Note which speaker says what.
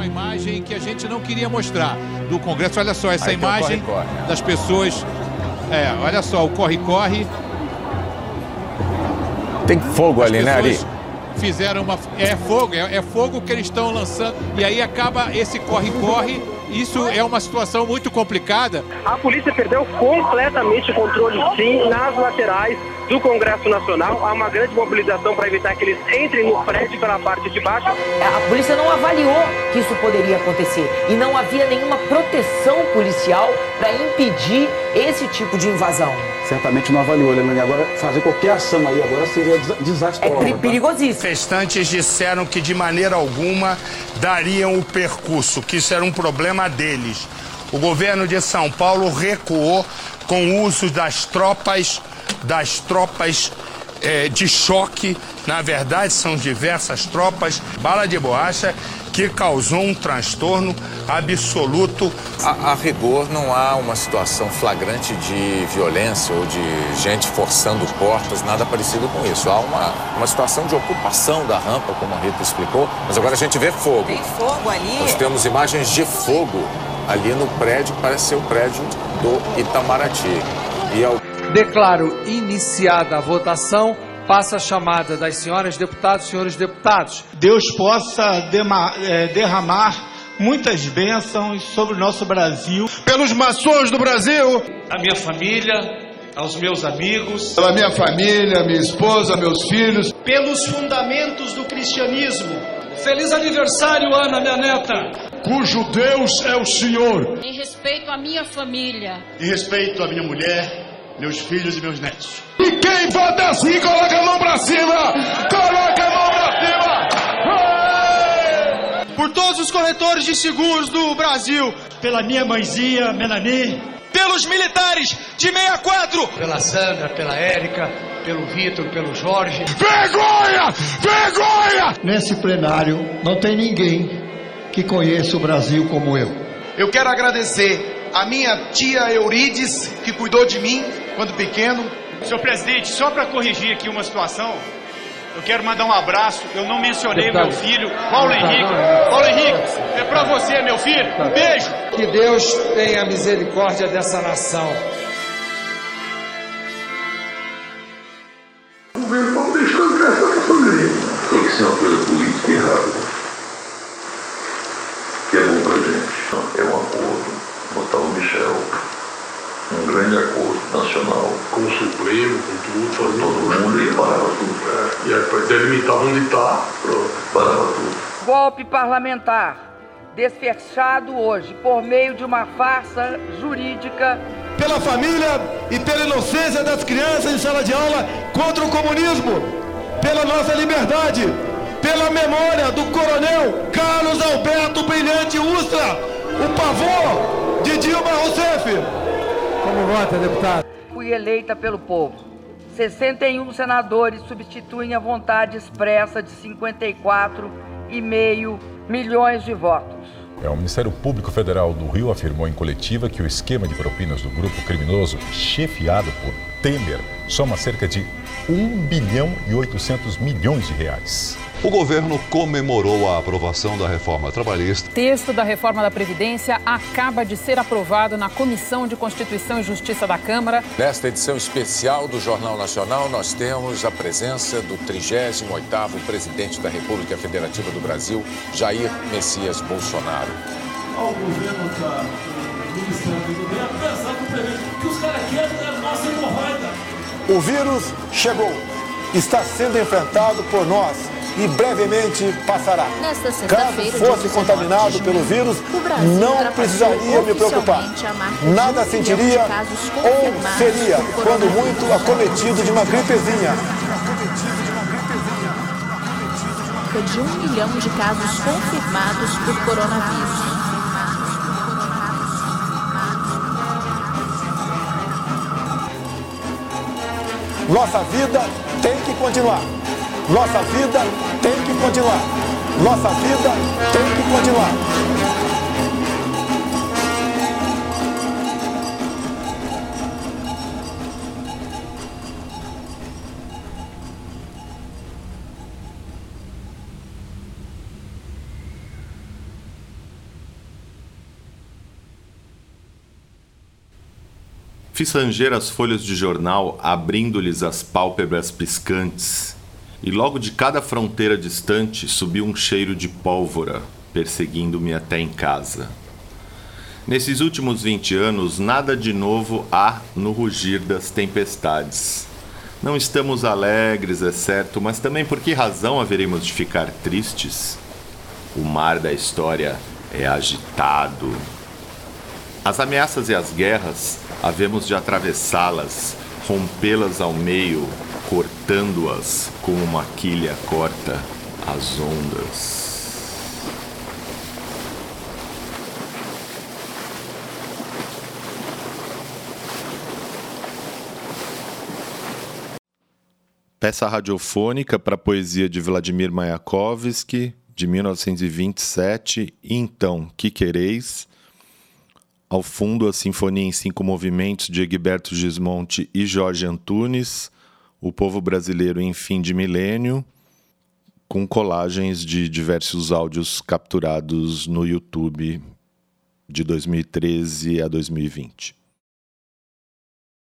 Speaker 1: uma imagem que a gente não queria mostrar do Congresso. Olha só essa Aí imagem corre, corre, das pessoas. É, olha só, o corre-corre.
Speaker 2: Tem fogo As ali, né, Ari?
Speaker 1: Fizeram uma. É fogo, é, é fogo que eles estão lançando. E aí acaba esse corre-corre isso é uma situação muito complicada.
Speaker 3: A polícia perdeu completamente o controle, sim, nas laterais do Congresso Nacional. Há uma grande mobilização para evitar que eles entrem no prédio pela parte de baixo.
Speaker 4: É, a polícia não avaliou que isso poderia acontecer e não havia nenhuma proteção policial para impedir esse tipo de invasão.
Speaker 5: Certamente não avaliou, Leandro. Agora, fazer qualquer ação aí agora seria desastroso.
Speaker 4: É perigosíssimo.
Speaker 6: Manifestantes disseram que de maneira alguma dariam o percurso, que isso era um problema deles. O governo de São Paulo recuou com o uso das tropas das tropas é, de choque. Na verdade, são diversas tropas, bala de borracha, que causou um transtorno absoluto.
Speaker 2: A, a, rigor, não há uma situação flagrante de violência ou de gente forçando portas, nada parecido com isso. Há uma, uma situação de ocupação da rampa, como a Rita explicou, mas agora a gente vê fogo.
Speaker 4: Tem fogo ali?
Speaker 2: Nós temos imagens de fogo ali no prédio, que parece ser o prédio do Itamaraty.
Speaker 7: E ao Declaro iniciada a votação. Passa a chamada das senhoras deputadas senhores deputados.
Speaker 8: Deus possa é, derramar muitas bênçãos sobre o nosso Brasil.
Speaker 9: Pelos maçons do Brasil.
Speaker 10: A minha família, aos meus amigos.
Speaker 9: Pela minha família, minha esposa, meus filhos.
Speaker 11: Pelos fundamentos do cristianismo. Feliz aniversário, Ana, minha neta.
Speaker 9: Cujo Deus é o Senhor.
Speaker 12: Em respeito à minha família.
Speaker 9: Em respeito à minha mulher meus filhos e meus netos. E quem vota assim, coloca a mão pra cima! Coloca a mão pra cima!
Speaker 11: Por todos os corretores de seguros do Brasil.
Speaker 8: Pela minha mãezinha, Melanie.
Speaker 11: Pelos militares de 64.
Speaker 7: Pela Sandra, pela Érica, pelo Vitor, pelo Jorge.
Speaker 9: Vergonha! Vergonha!
Speaker 8: Nesse plenário não tem ninguém que conheça o Brasil como eu.
Speaker 11: Eu quero agradecer a minha tia Eurides, que cuidou de mim quando pequeno.
Speaker 10: Senhor presidente, só para corrigir aqui uma situação, eu quero mandar um abraço. Eu não mencionei meu filho, Paulo Henrique. Paulo Henrique, é para você, meu filho. Um beijo.
Speaker 7: Que Deus tenha misericórdia dessa nação.
Speaker 13: Grande acordo nacional.
Speaker 9: Com o Supremo, com tudo,
Speaker 13: fazer todo mundo e parava tudo.
Speaker 9: É, e aí delimitar onde está, pronto.
Speaker 13: Parava tudo.
Speaker 4: Golpe parlamentar desfechado hoje por meio de uma farsa jurídica.
Speaker 9: Pela família e pela inocência das crianças em sala de aula contra o comunismo, pela nossa liberdade, pela memória do coronel Carlos Alberto Brilhante Ustra, o pavor de Dilma Rousseff.
Speaker 7: Como vota, deputado?
Speaker 4: Fui eleita pelo povo. 61 senadores substituem a vontade expressa de 54,5 milhões de votos.
Speaker 14: É, o Ministério Público Federal do Rio afirmou em coletiva que o esquema de propinas do grupo criminoso, chefiado por Temer, soma cerca de 1 bilhão e 800 milhões de reais.
Speaker 15: O governo comemorou a aprovação da reforma trabalhista.
Speaker 16: O texto da reforma da Previdência acaba de ser aprovado na Comissão de Constituição e Justiça da Câmara.
Speaker 2: Nesta edição especial do Jornal Nacional, nós temos a presença do 38º presidente da República Federativa do Brasil, Jair Messias Bolsonaro.
Speaker 17: Ao governo da Ministério do Governo, apesar do presidente, que os caras querem é a nossa hemorroida.
Speaker 9: O vírus chegou, está sendo enfrentado por nós e brevemente passará. Caso fosse contaminado pelo vírus, não precisaria me preocupar. Nada sentiria ou seria, quando muito, acometido de uma gripezinha.
Speaker 18: De um milhão de casos confirmados por coronavírus.
Speaker 9: Nossa vida tem que continuar. Nossa vida tem que continuar. Nossa vida tem que continuar.
Speaker 19: Fiz ranger as folhas de jornal, abrindo-lhes as pálpebras piscantes e logo de cada fronteira distante subiu um cheiro de pólvora, perseguindo-me até em casa. Nesses últimos 20 anos, nada de novo há no rugir das tempestades. Não estamos alegres, é certo, mas também por que razão haveremos de ficar tristes? O mar da história é agitado. As ameaças e as guerras havemos de atravessá-las, rompê-las ao meio, cortando-as como uma quilha corta as ondas. Peça radiofônica para a poesia de Vladimir Mayakovsky, de 1927, Então, que quereis? Ao fundo, a Sinfonia em Cinco Movimentos de Egberto Gismonte e Jorge Antunes, O Povo Brasileiro em Fim de Milênio, com colagens de diversos áudios capturados no YouTube de 2013 a 2020.